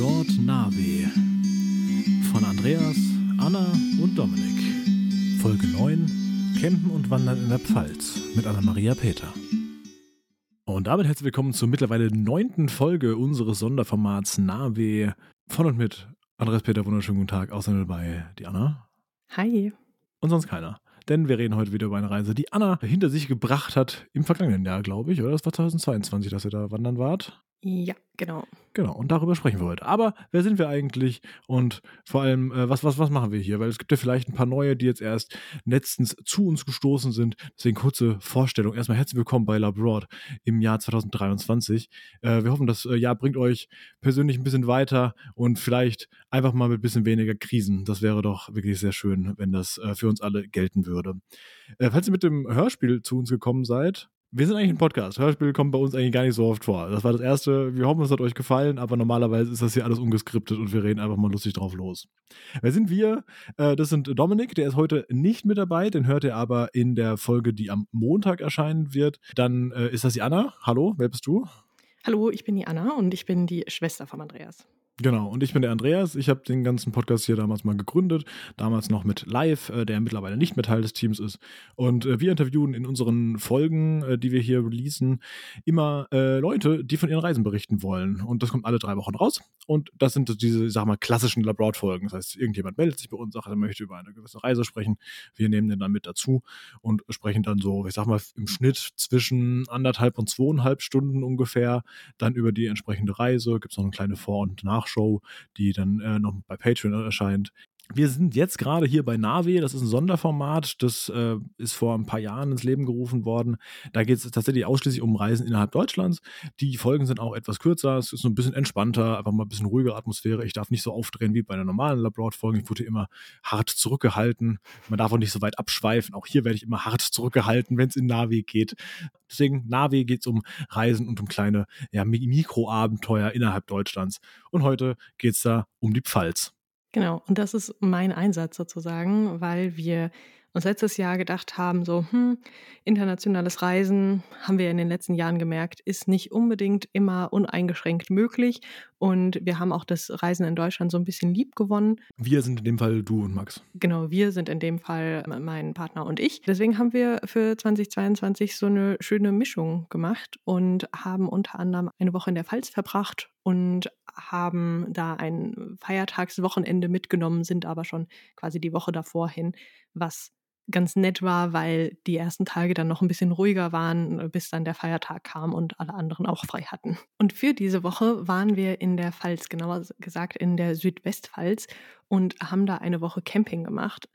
Labroad Nave von Andreas, Anna und Dominik. Folge 9: Campen und Wandern in der Pfalz mit Anna-Maria Peter. Und damit herzlich willkommen zur mittlerweile neunten Folge unseres Sonderformats Nave von und mit Andreas Peter. Wunderschönen guten Tag. Außerdem dabei die Anna. Hi. Und sonst keiner. Denn wir reden heute wieder über eine Reise, die Anna hinter sich gebracht hat im vergangenen Jahr, glaube ich, oder? Das war 2022, dass ihr da wandern wart. Ja, genau. Genau, und darüber sprechen wir heute. Aber wer sind wir eigentlich und vor allem, äh, was, was, was machen wir hier? Weil es gibt ja vielleicht ein paar neue, die jetzt erst letztens zu uns gestoßen sind. Deswegen kurze Vorstellung. Erstmal herzlich willkommen bei Labroad im Jahr 2023. Äh, wir hoffen, das äh, Jahr bringt euch persönlich ein bisschen weiter und vielleicht einfach mal mit ein bisschen weniger Krisen. Das wäre doch wirklich sehr schön, wenn das äh, für uns alle gelten würde. Äh, falls ihr mit dem Hörspiel zu uns gekommen seid, wir sind eigentlich ein Podcast. Hörspiel kommt bei uns eigentlich gar nicht so oft vor. Das war das erste. Wir hoffen, es hat euch gefallen, aber normalerweise ist das hier alles ungeskriptet und wir reden einfach mal lustig drauf los. Wer sind wir? Äh, das sind Dominik, der ist heute nicht mit dabei, den hört ihr aber in der Folge, die am Montag erscheinen wird. Dann äh, ist das die Anna. Hallo, wer bist du? Hallo, ich bin die Anna und ich bin die Schwester von Andreas. Genau, und ich bin der Andreas. Ich habe den ganzen Podcast hier damals mal gegründet, damals noch mit Live, äh, der mittlerweile nicht mehr Teil des Teams ist. Und äh, wir interviewen in unseren Folgen, äh, die wir hier releasen, immer Leute, die von ihren Reisen berichten wollen. Und das kommt alle drei Wochen raus. Und das sind diese, sag mal, klassischen Labroad-Folgen. Das heißt, irgendjemand meldet sich bei uns, sagt, er möchte über eine gewisse Reise sprechen. Wir nehmen den dann mit dazu und sprechen dann so, ich sag mal, im Schnitt zwischen anderthalb und zweieinhalb Stunden ungefähr dann über die entsprechende Reise. Gibt es noch eine kleine Vor- und Nach Nachschau, die dann äh, noch bei Patreon erscheint. Wir sind jetzt gerade hier bei Navi, das ist ein Sonderformat, das äh, ist vor ein paar Jahren ins Leben gerufen worden. Da geht es tatsächlich ausschließlich um Reisen innerhalb Deutschlands. Die Folgen sind auch etwas kürzer, es ist so ein bisschen entspannter, einfach mal ein bisschen ruhigere Atmosphäre. Ich darf nicht so aufdrehen wie bei einer normalen Labroad-Folge. Ich wurde immer hart zurückgehalten. Man darf auch nicht so weit abschweifen. Auch hier werde ich immer hart zurückgehalten, wenn es in Navi geht. Deswegen, Navi geht es um Reisen und um kleine ja, Mikroabenteuer innerhalb Deutschlands. Und heute geht es da um die Pfalz. Genau, und das ist mein Einsatz sozusagen, weil wir uns letztes Jahr gedacht haben, so, hm, internationales Reisen, haben wir in den letzten Jahren gemerkt, ist nicht unbedingt immer uneingeschränkt möglich. Und wir haben auch das Reisen in Deutschland so ein bisschen lieb gewonnen. Wir sind in dem Fall du und Max. Genau, wir sind in dem Fall mein Partner und ich. Deswegen haben wir für 2022 so eine schöne Mischung gemacht und haben unter anderem eine Woche in der Pfalz verbracht und haben da ein Feiertagswochenende mitgenommen, sind aber schon quasi die Woche davor hin, was ganz nett war, weil die ersten Tage dann noch ein bisschen ruhiger waren, bis dann der Feiertag kam und alle anderen auch frei hatten. Und für diese Woche waren wir in der Pfalz, genauer gesagt in der Südwestpfalz und haben da eine Woche Camping gemacht.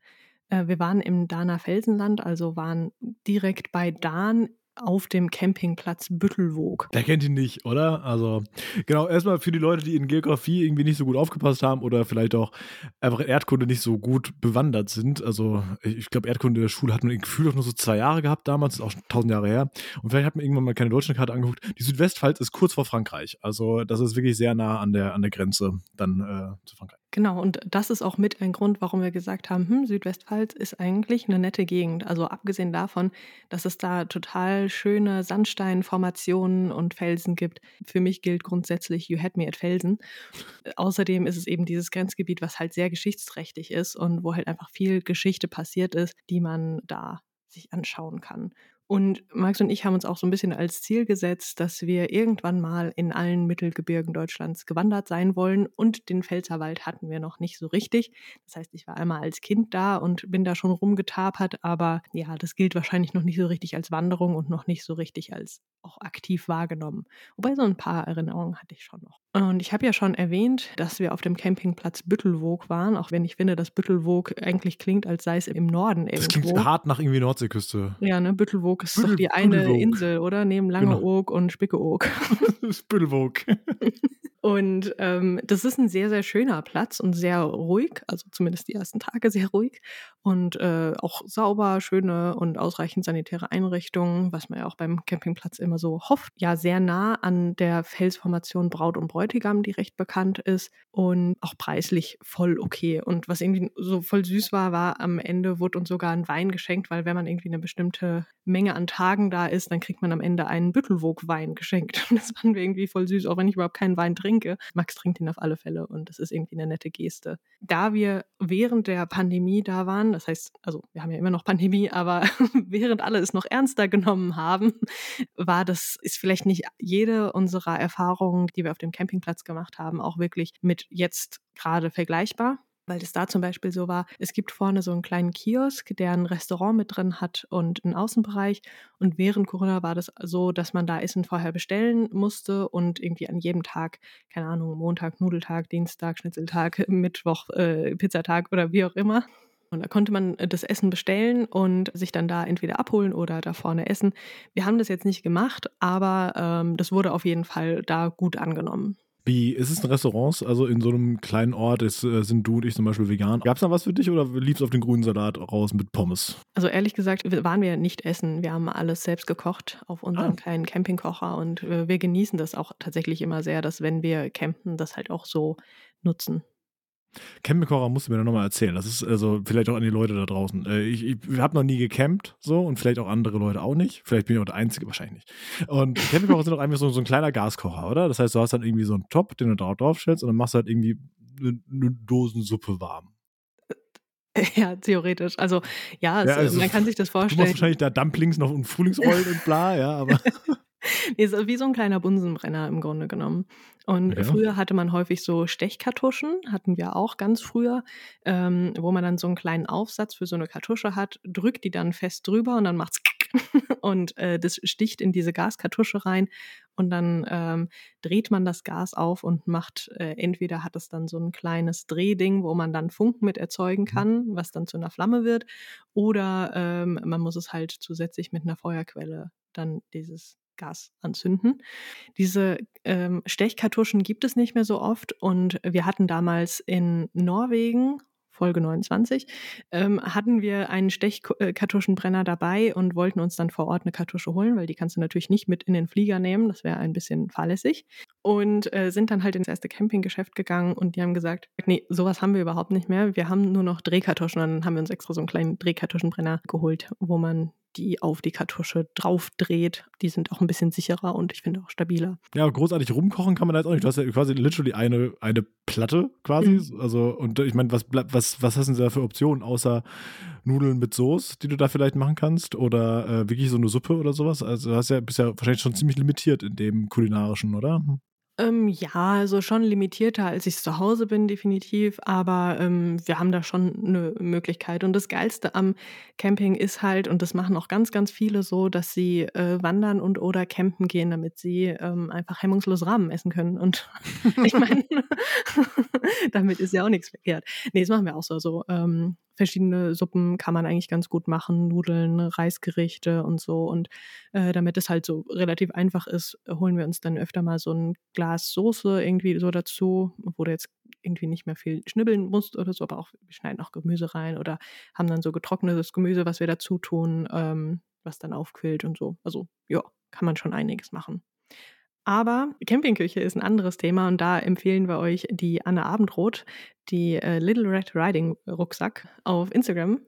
Äh, wir waren im Dahner Felsenland, also waren direkt bei Dahn auf dem Campingplatz Büttelwog. Der kennt ihn nicht, oder? Also, genau, erstmal für die Leute, die in Geografie irgendwie nicht so gut aufgepasst haben oder vielleicht auch einfach in Erdkunde nicht so gut bewandert sind. Also, ich glaube, Erdkunde in der Schule hat man Gefühl auch nur so zwei Jahre gehabt damals, ist auch schon tausend Jahre her. Und vielleicht hat man irgendwann mal keine Deutschlandkarte angeguckt. Die Südwestpfalz ist kurz vor Frankreich. Also, das ist wirklich sehr nah an der, an der Grenze dann äh, zu Frankreich. Genau, und das ist auch mit ein Grund, warum wir gesagt haben, hm, Südwestpfalz ist eigentlich eine nette Gegend. Also abgesehen davon, dass es da total schöne Sandsteinformationen und Felsen gibt. Für mich gilt grundsätzlich, you had me at Felsen. Außerdem ist es eben dieses Grenzgebiet, was halt sehr geschichtsträchtig ist und wo halt einfach viel Geschichte passiert ist, die man da sich anschauen kann. Und Max und ich haben uns auch so ein bisschen als Ziel gesetzt, dass wir irgendwann mal in allen Mittelgebirgen Deutschlands gewandert sein wollen. Und den Pfälzerwald hatten wir noch nicht so richtig. Das heißt, ich war einmal als Kind da und bin da schon rumgetapert. Aber ja, das gilt wahrscheinlich noch nicht so richtig als Wanderung und noch nicht so richtig als auch aktiv wahrgenommen. Wobei so ein paar Erinnerungen hatte ich schon noch. Und ich habe ja schon erwähnt, dass wir auf dem Campingplatz Büttelwog waren, auch wenn ich finde, dass Büttelwog eigentlich klingt, als sei es im Norden irgendwo. Das klingt hart nach irgendwie Nordseeküste. Ja, ne, Büttelwog ist Büttel, doch die eine. Insel, oder? Neben Langeoog genau. und Spickeoog. Büttelwog. Und ähm, das ist ein sehr, sehr schöner Platz und sehr ruhig, also zumindest die ersten Tage sehr ruhig und äh, auch sauber, schöne und ausreichend sanitäre Einrichtungen, was man ja auch beim Campingplatz immer so hofft. Ja, sehr nah an der Felsformation Braut und Bräutigam, die recht bekannt ist und auch preislich voll okay. Und was irgendwie so voll süß war, war am Ende wurde uns sogar ein Wein geschenkt, weil wenn man irgendwie eine bestimmte Menge an Tagen da ist, dann kriegt man am Ende einen Büttelwog-Wein geschenkt. Und das fanden wir irgendwie voll süß, auch wenn ich überhaupt keinen Wein trinke trinke. Max trinkt ihn auf alle Fälle und das ist irgendwie eine nette Geste. Da wir während der Pandemie da waren, das heißt, also wir haben ja immer noch Pandemie, aber während alle es noch ernster genommen haben, war das, ist vielleicht nicht jede unserer Erfahrungen, die wir auf dem Campingplatz gemacht haben, auch wirklich mit jetzt gerade vergleichbar weil es da zum Beispiel so war, es gibt vorne so einen kleinen Kiosk, der ein Restaurant mit drin hat und einen Außenbereich. Und während Corona war das so, dass man da Essen vorher bestellen musste und irgendwie an jedem Tag, keine Ahnung, Montag, Nudeltag, Dienstag, Schnitzeltag, Mittwoch, äh, Pizzatag oder wie auch immer. Und da konnte man äh, das Essen bestellen und sich dann da entweder abholen oder da vorne essen. Wir haben das jetzt nicht gemacht, aber ähm, das wurde auf jeden Fall da gut angenommen. Wie ist es in Restaurants? Also in so einem kleinen Ort ist, äh, sind du und ich zum Beispiel vegan. Gab es da was für dich oder lief es auf den grünen Salat raus mit Pommes? Also ehrlich gesagt waren wir nicht essen. Wir haben alles selbst gekocht auf unserem ah. kleinen Campingkocher und äh, wir genießen das auch tatsächlich immer sehr, dass wenn wir campen, das halt auch so nutzen. Campingkocher musst du mir nochmal erzählen. Das ist also vielleicht auch an die Leute da draußen. Äh, ich, ich habe noch nie gecampt, so und vielleicht auch andere Leute auch nicht. Vielleicht bin ich auch der Einzige, wahrscheinlich nicht. Und Campingkocher sind doch einfach so, so ein kleiner Gaskocher, oder? Das heißt, du hast dann irgendwie so einen Top, den du da drauf stellst und dann machst du halt irgendwie eine, eine Dosensuppe warm. Ja, theoretisch. Also ja, es, ja also, man kann sich das vorstellen. Du machst wahrscheinlich da Dumplings noch und Frühlingsrollen und bla, ja, aber. ist wie so ein kleiner Bunsenbrenner im Grunde genommen. Und ja. früher hatte man häufig so Stechkartuschen, hatten wir auch ganz früher, ähm, wo man dann so einen kleinen Aufsatz für so eine Kartusche hat, drückt die dann fest drüber und dann macht's und äh, das sticht in diese Gaskartusche rein und dann ähm, dreht man das Gas auf und macht, äh, entweder hat es dann so ein kleines Drehding, wo man dann Funken mit erzeugen mhm. kann, was dann zu einer Flamme wird, oder ähm, man muss es halt zusätzlich mit einer Feuerquelle dann dieses Gas anzünden. Diese ähm, Stechkartuschen gibt es nicht mehr so oft und wir hatten damals in Norwegen Folge 29, ähm, hatten wir einen Stechkartuschenbrenner dabei und wollten uns dann vor Ort eine Kartusche holen, weil die kannst du natürlich nicht mit in den Flieger nehmen, das wäre ein bisschen fahrlässig. Und äh, sind dann halt ins erste Campinggeschäft gegangen und die haben gesagt, nee, sowas haben wir überhaupt nicht mehr. Wir haben nur noch Drehkartuschen. Und dann haben wir uns extra so einen kleinen Drehkartuschenbrenner geholt, wo man die auf die Kartusche draufdreht. Die sind auch ein bisschen sicherer und ich finde auch stabiler. Ja, großartig rumkochen kann man da jetzt auch nicht. Du hast ja quasi literally eine, eine Platte quasi. Mhm. Also, und ich meine, was, was, was hast du denn da für Optionen, außer Nudeln mit Soße, die du da vielleicht machen kannst? Oder äh, wirklich so eine Suppe oder sowas? Also, du hast ja, bist ja wahrscheinlich schon ziemlich limitiert in dem kulinarischen, oder? Ähm, ja, also schon limitierter, als ich zu Hause bin, definitiv. Aber ähm, wir haben da schon eine Möglichkeit. Und das Geilste am Camping ist halt, und das machen auch ganz, ganz viele so, dass sie äh, wandern und oder campen gehen, damit sie ähm, einfach hemmungslos Rahmen essen können. Und ich meine, damit ist ja auch nichts verkehrt. Nee, das machen wir auch so. so ähm, verschiedene Suppen kann man eigentlich ganz gut machen, Nudeln, Reisgerichte und so. Und äh, damit es halt so relativ einfach ist, holen wir uns dann öfter mal so ein Glas Soße irgendwie so dazu, wo du jetzt irgendwie nicht mehr viel schnibbeln musst oder so, aber auch wir schneiden auch Gemüse rein oder haben dann so getrocknetes Gemüse, was wir dazu tun, ähm, was dann aufquillt und so. Also ja, kann man schon einiges machen. Aber Campingküche ist ein anderes Thema und da empfehlen wir euch die Anne Abendroth, die äh, Little Red Riding Rucksack auf Instagram.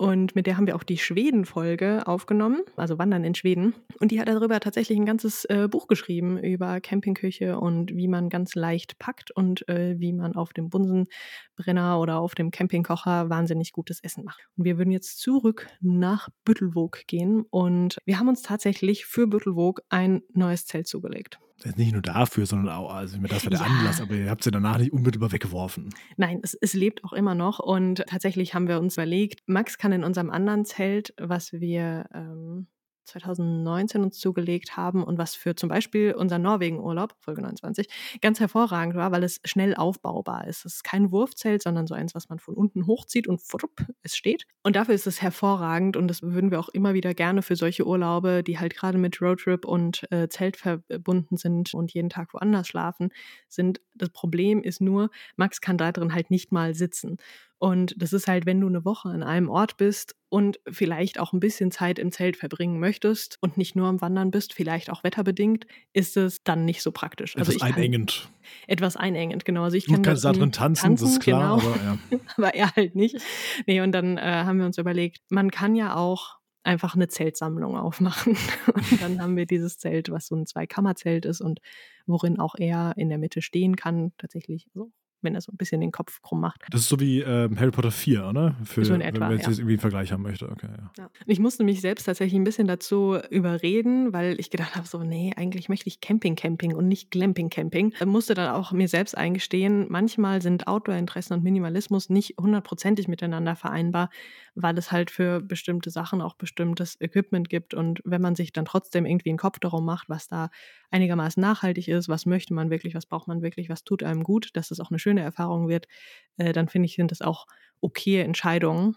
Und mit der haben wir auch die Schweden-Folge aufgenommen, also Wandern in Schweden. Und die hat darüber tatsächlich ein ganzes äh, Buch geschrieben über Campingküche und wie man ganz leicht packt und äh, wie man auf dem Bunsenbrenner oder auf dem Campingkocher wahnsinnig gutes Essen macht. Und wir würden jetzt zurück nach Büttelwog gehen und wir haben uns tatsächlich für Büttelwog ein neues Zelt zugelegt nicht nur dafür, sondern auch, also das war der ja. Anlass, aber ihr habt sie danach nicht unmittelbar weggeworfen. Nein, es, es, lebt auch immer noch und tatsächlich haben wir uns überlegt, Max kann in unserem anderen Zelt, was wir ähm, 2019 uns zugelegt haben und was für zum Beispiel unseren Norwegen-Urlaub, Folge 29, ganz hervorragend war, weil es schnell aufbaubar ist. Es ist kein Wurfzelt, sondern so eins, was man von unten hochzieht und fupp, es steht. Und dafür ist es hervorragend und das würden wir auch immer wieder gerne für solche Urlaube, die halt gerade mit Roadtrip und äh, Zelt verbunden sind und jeden Tag woanders schlafen, sind. Das Problem ist nur, Max kann da drin halt nicht mal sitzen. Und das ist halt, wenn du eine Woche an einem Ort bist und vielleicht auch ein bisschen Zeit im Zelt verbringen möchtest und nicht nur am Wandern bist, vielleicht auch wetterbedingt, ist es dann nicht so praktisch. Also etwas einengend. Etwas einengend, genau. Also ich du kann kannst da drin tanzen, tanzen, das ist klar, genau. aber, ja. aber er halt nicht. Nee, und dann äh, haben wir uns überlegt, man kann ja auch einfach eine Zeltsammlung aufmachen. Und dann haben wir dieses Zelt, was so ein Zweikammerzelt ist und worin auch er in der Mitte stehen kann, tatsächlich. Also wenn er so ein bisschen den Kopf krumm macht. Das ist so wie ähm, Harry Potter 4, oder? Für, so in etwa, wenn man jetzt ja. irgendwie einen Vergleich haben möchte. Okay, ja. Ja. Ich musste mich selbst tatsächlich ein bisschen dazu überreden, weil ich gedacht habe, so, nee, eigentlich möchte ich Camping-Camping und nicht Glamping-Camping. Musste dann auch mir selbst eingestehen, manchmal sind Outdoor-Interessen und Minimalismus nicht hundertprozentig miteinander vereinbar, weil es halt für bestimmte Sachen auch bestimmtes Equipment gibt. Und wenn man sich dann trotzdem irgendwie einen Kopf darum macht, was da einigermaßen nachhaltig ist, was möchte man wirklich, was braucht man wirklich, was tut einem gut, dass es auch eine schöne Erfahrung wird, äh, dann finde ich, sind das auch okaye Entscheidungen.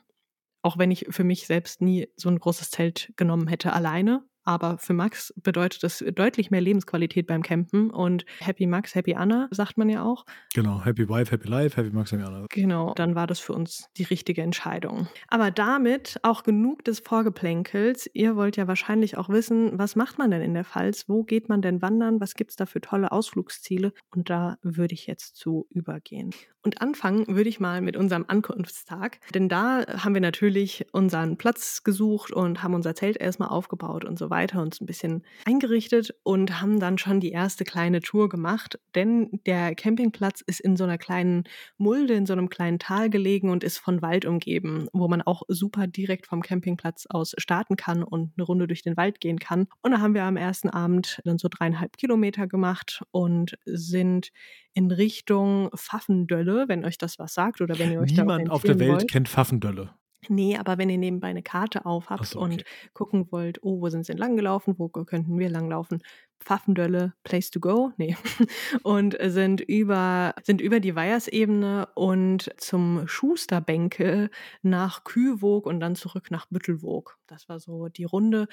Auch wenn ich für mich selbst nie so ein großes Zelt genommen hätte alleine, aber für Max bedeutet das deutlich mehr Lebensqualität beim Campen und Happy Max, Happy Anna, sagt man ja auch. Genau, Happy Wife, Happy Life, Happy Max, Happy Anna. Genau, dann war das für uns die richtige Entscheidung. Aber damit auch genug des Vorgeplänkels. Ihr wollt ja wahrscheinlich auch wissen, was macht man denn in der Pfalz? Wo geht man denn wandern? Was gibt es da für tolle Ausflugsziele? Und da würde ich jetzt zu übergehen. Und anfangen würde ich mal mit unserem Ankunftstag, denn da haben wir natürlich unseren Platz gesucht und haben unser Zelt erstmal aufgebaut und so weiter, uns ein bisschen eingerichtet und haben dann schon die erste kleine Tour gemacht, denn der Campingplatz ist in so einer kleinen Mulde, in so einem kleinen Tal gelegen und ist von Wald umgeben, wo man auch super direkt vom Campingplatz aus starten kann und eine Runde durch den Wald gehen kann. Und da haben wir am ersten Abend dann so dreieinhalb Kilometer gemacht und sind in Richtung Pfaffendölle, wenn euch das was sagt oder wenn ihr euch Niemand auf der Welt wollt. kennt Pfaffendölle. Nee, aber wenn ihr nebenbei eine Karte auf habt Ach so, okay. und gucken wollt, oh, wo sind sie lang gelaufen, wo könnten wir langlaufen, Pfaffendölle, Place to go, nee, und sind über, sind über die Weiersebene und zum Schusterbänke nach Kühwog und dann zurück nach Büttelwog. Das war so die Runde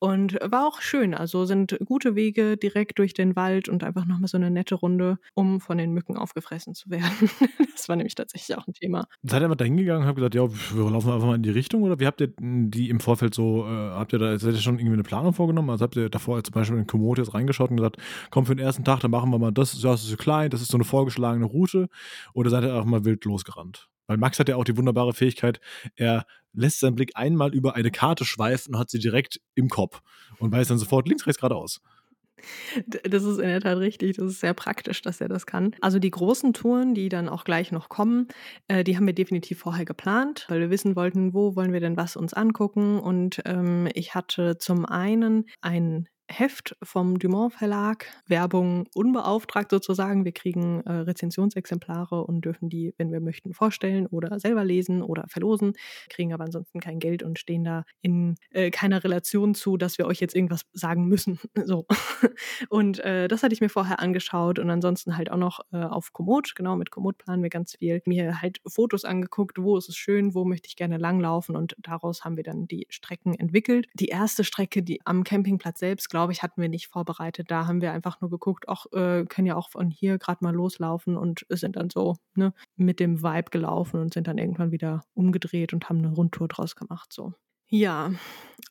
und war auch schön. Also sind gute Wege direkt durch den Wald und einfach nochmal so eine nette Runde, um von den Mücken aufgefressen zu werden. das war nämlich tatsächlich auch ein Thema. Seid ihr einfach da hingegangen und habt gesagt, ja, wir laufen einfach mal in die Richtung oder wie habt ihr die im Vorfeld so, äh, habt ihr da, seid ihr schon irgendwie eine Planung vorgenommen? Also habt ihr davor zum Beispiel in Komoot jetzt reingeschaut und gesagt, komm für den ersten Tag, dann machen wir mal das, das ist so klein, das ist so eine vorgeschlagene Route oder seid ihr einfach mal wild losgerannt? Weil Max hat ja auch die wunderbare Fähigkeit, er lässt seinen Blick einmal über eine Karte schweifen und hat sie direkt im Kopf und weiß dann sofort links, rechts, geradeaus. Das ist in der Tat richtig. Das ist sehr praktisch, dass er das kann. Also die großen Touren, die dann auch gleich noch kommen, äh, die haben wir definitiv vorher geplant, weil wir wissen wollten, wo wollen wir denn was uns angucken. Und ähm, ich hatte zum einen ein Heft vom Dumont Verlag, Werbung unbeauftragt sozusagen. Wir kriegen äh, Rezensionsexemplare und dürfen die, wenn wir möchten, vorstellen oder selber lesen oder verlosen, kriegen aber ansonsten kein Geld und stehen da in äh, keiner Relation zu, dass wir euch jetzt irgendwas sagen müssen. so. Und äh, das hatte ich mir vorher angeschaut und ansonsten halt auch noch äh, auf Komoot, genau, mit Komoot planen wir ganz viel. Mir halt Fotos angeguckt, wo ist es schön, wo möchte ich gerne langlaufen und daraus haben wir dann die Strecken entwickelt. Die erste Strecke, die am Campingplatz selbst glaube ich, hatten wir nicht vorbereitet. Da haben wir einfach nur geguckt, auch äh, können ja auch von hier gerade mal loslaufen und sind dann so ne, mit dem Vibe gelaufen und sind dann irgendwann wieder umgedreht und haben eine Rundtour draus gemacht. So. Ja,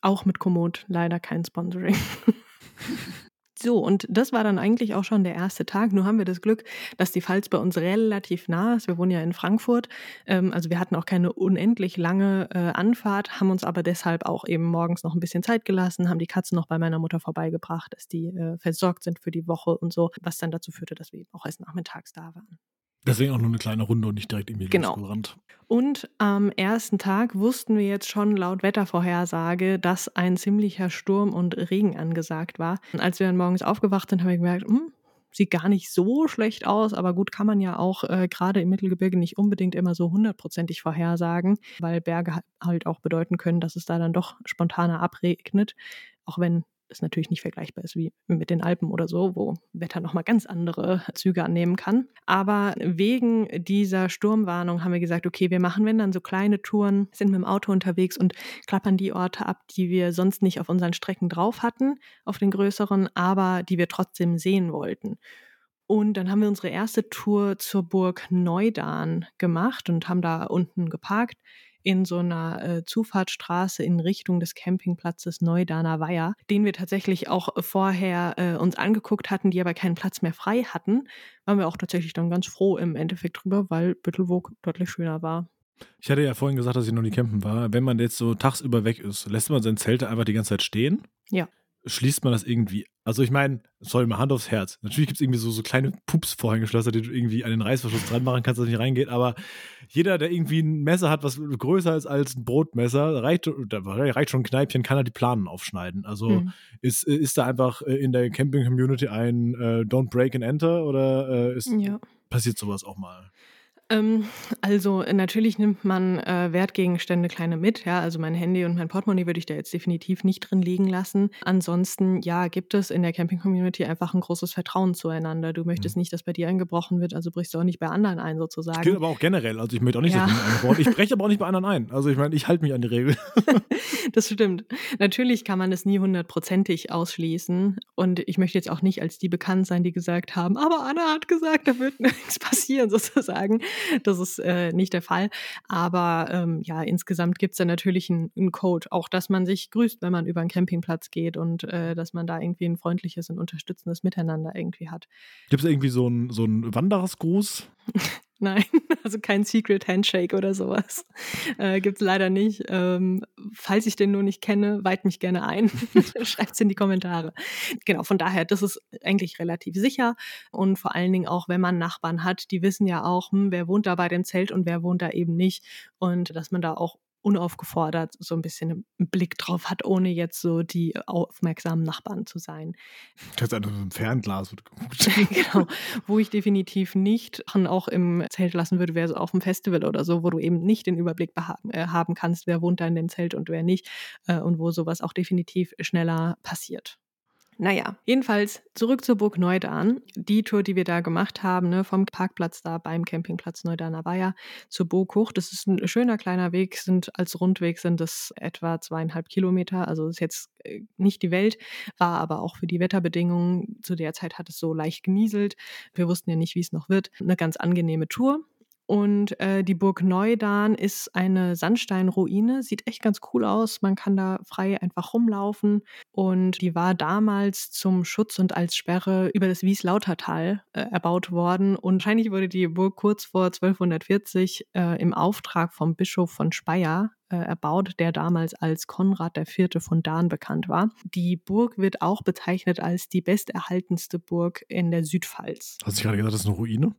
auch mit Komoot leider kein Sponsoring. So, und das war dann eigentlich auch schon der erste Tag. Nur haben wir das Glück, dass die Pfalz bei uns relativ nah ist. Wir wohnen ja in Frankfurt. Ähm, also wir hatten auch keine unendlich lange äh, Anfahrt, haben uns aber deshalb auch eben morgens noch ein bisschen Zeit gelassen, haben die Katzen noch bei meiner Mutter vorbeigebracht, dass die äh, versorgt sind für die Woche und so, was dann dazu führte, dass wir eben auch erst nachmittags da waren. Deswegen auch nur eine kleine Runde und nicht direkt irgendwie Genau. losgerannt. Und am ersten Tag wussten wir jetzt schon laut Wettervorhersage, dass ein ziemlicher Sturm und Regen angesagt war. Und als wir dann morgens aufgewacht sind, haben wir gemerkt, hm, sieht gar nicht so schlecht aus, aber gut kann man ja auch äh, gerade im Mittelgebirge nicht unbedingt immer so hundertprozentig vorhersagen, weil Berge halt auch bedeuten können, dass es da dann doch spontaner abregnet, auch wenn es natürlich nicht vergleichbar ist wie mit den Alpen oder so, wo Wetter nochmal ganz andere Züge annehmen kann. Aber wegen dieser Sturmwarnung haben wir gesagt, okay, wir machen, wenn dann so kleine Touren, sind mit dem Auto unterwegs und klappern die Orte ab, die wir sonst nicht auf unseren Strecken drauf hatten, auf den größeren, aber die wir trotzdem sehen wollten. Und dann haben wir unsere erste Tour zur Burg Neudan gemacht und haben da unten geparkt in so einer äh, Zufahrtsstraße in Richtung des Campingplatzes Neudaner Weiher, den wir tatsächlich auch vorher äh, uns angeguckt hatten, die aber keinen Platz mehr frei hatten, waren wir auch tatsächlich dann ganz froh im Endeffekt drüber, weil Büttelwog deutlich schöner war. Ich hatte ja vorhin gesagt, dass ich noch nie campen war. Wenn man jetzt so tagsüber weg ist, lässt man sein Zelt einfach die ganze Zeit stehen? Ja. Schließt man das irgendwie? Also ich meine, sorry, mal Hand aufs Herz. Natürlich gibt es irgendwie so, so kleine Pups-Vorhängeschlösser, die du irgendwie an den Reißverschluss dran machen kannst, dass es nicht reingeht. Aber jeder, der irgendwie ein Messer hat, was größer ist als ein Brotmesser, reicht, reicht schon ein Kneipchen, kann er die Planen aufschneiden. Also hm. ist, ist da einfach äh, in der Camping-Community ein äh, Don't Break and Enter oder äh, ist, ja. passiert sowas auch mal? Ähm, also natürlich nimmt man äh, Wertgegenstände kleine mit, ja. Also mein Handy und mein Portemonnaie würde ich da jetzt definitiv nicht drin liegen lassen. Ansonsten, ja, gibt es in der Camping-Community einfach ein großes Vertrauen zueinander. Du möchtest mhm. nicht, dass bei dir eingebrochen wird, also brichst du auch nicht bei anderen ein, sozusagen. Das gilt aber auch generell. Also ich möchte auch nicht, ja. dass ich Ich breche aber auch nicht bei anderen ein. Also ich meine, ich halte mich an die Regel. das stimmt. Natürlich kann man es nie hundertprozentig ausschließen. Und ich möchte jetzt auch nicht als die bekannt sein, die gesagt haben, aber Anna hat gesagt, da wird nichts passieren, sozusagen. Das ist äh, nicht der Fall. Aber ähm, ja, insgesamt gibt es da natürlich einen Code. Auch, dass man sich grüßt, wenn man über einen Campingplatz geht und äh, dass man da irgendwie ein freundliches und unterstützendes Miteinander irgendwie hat. Gibt es irgendwie so einen so Wanderersgruß? Nein, also kein Secret Handshake oder sowas. Äh, Gibt es leider nicht. Ähm, falls ich den nur nicht kenne, weit mich gerne ein. Schreibt es in die Kommentare. Genau, von daher, das ist eigentlich relativ sicher. Und vor allen Dingen auch, wenn man Nachbarn hat, die wissen ja auch, hm, wer wohnt da bei dem Zelt und wer wohnt da eben nicht. Und dass man da auch unaufgefordert so ein bisschen einen Blick drauf hat, ohne jetzt so die aufmerksamen Nachbarn zu sein. Das ist einfach so ein Fernglas geguckt. genau. Wo ich definitiv nicht auch im Zelt lassen würde, wäre so auf dem Festival oder so, wo du eben nicht den Überblick äh, haben kannst, wer wohnt da in dem Zelt und wer nicht äh, und wo sowas auch definitiv schneller passiert. Naja, jedenfalls zurück zur Burg Neudan. Die Tour, die wir da gemacht haben, ne, vom Parkplatz da beim Campingplatz Neudaner Weiher zur Burg hoch. Das ist ein schöner kleiner Weg, sind als Rundweg sind es etwa zweieinhalb Kilometer. Also ist jetzt äh, nicht die Welt, war aber auch für die Wetterbedingungen. Zu der Zeit hat es so leicht genieselt. Wir wussten ja nicht, wie es noch wird. Eine ganz angenehme Tour. Und äh, die Burg Neudan ist eine Sandsteinruine, sieht echt ganz cool aus. Man kann da frei einfach rumlaufen. Und die war damals zum Schutz und als Sperre über das Wieslautertal äh, erbaut worden. Und wahrscheinlich wurde die Burg kurz vor 1240 äh, im Auftrag vom Bischof von Speyer äh, erbaut, der damals als Konrad IV. von Dahn bekannt war. Die Burg wird auch bezeichnet als die besterhaltenste Burg in der Südpfalz. Hast du gerade gesagt, das ist eine Ruine?